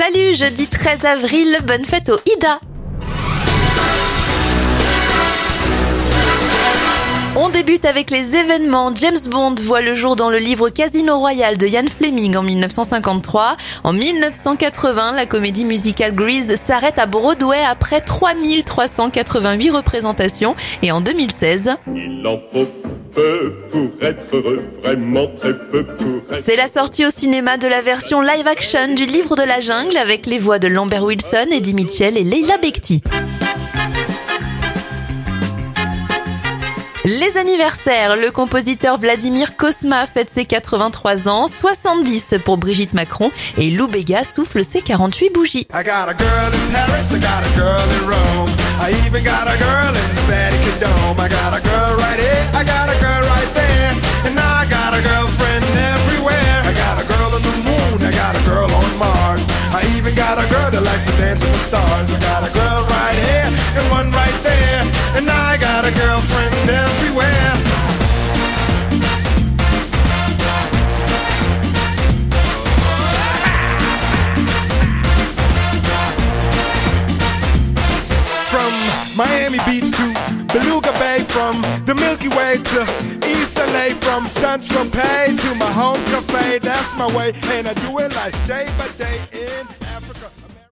Salut, jeudi 13 avril, bonne fête au Ida. On débute avec les événements. James Bond voit le jour dans le livre Casino Royale de Ian Fleming en 1953. En 1980, la comédie musicale Grease s'arrête à Broadway après 3388 représentations. Et en 2016, Il en faut peu pour être heureux, vraiment très peu pour être c'est la sortie au cinéma de la version live action du livre de la jungle avec les voix de Lambert Wilson, Eddie Mitchell et Leila Bekti. Les anniversaires, le compositeur Vladimir Kosma fête ses 83 ans, 70 pour Brigitte Macron et Lou Béga souffle ses 48 bougies. I I even got a girl that likes to dance with the stars. I got a girl right here and one right there. And I got a girlfriend everywhere. From Miami Beach to From the Milky Way to East LA, from Central Pay to my home cafe. That's my way, and I do it like day by day in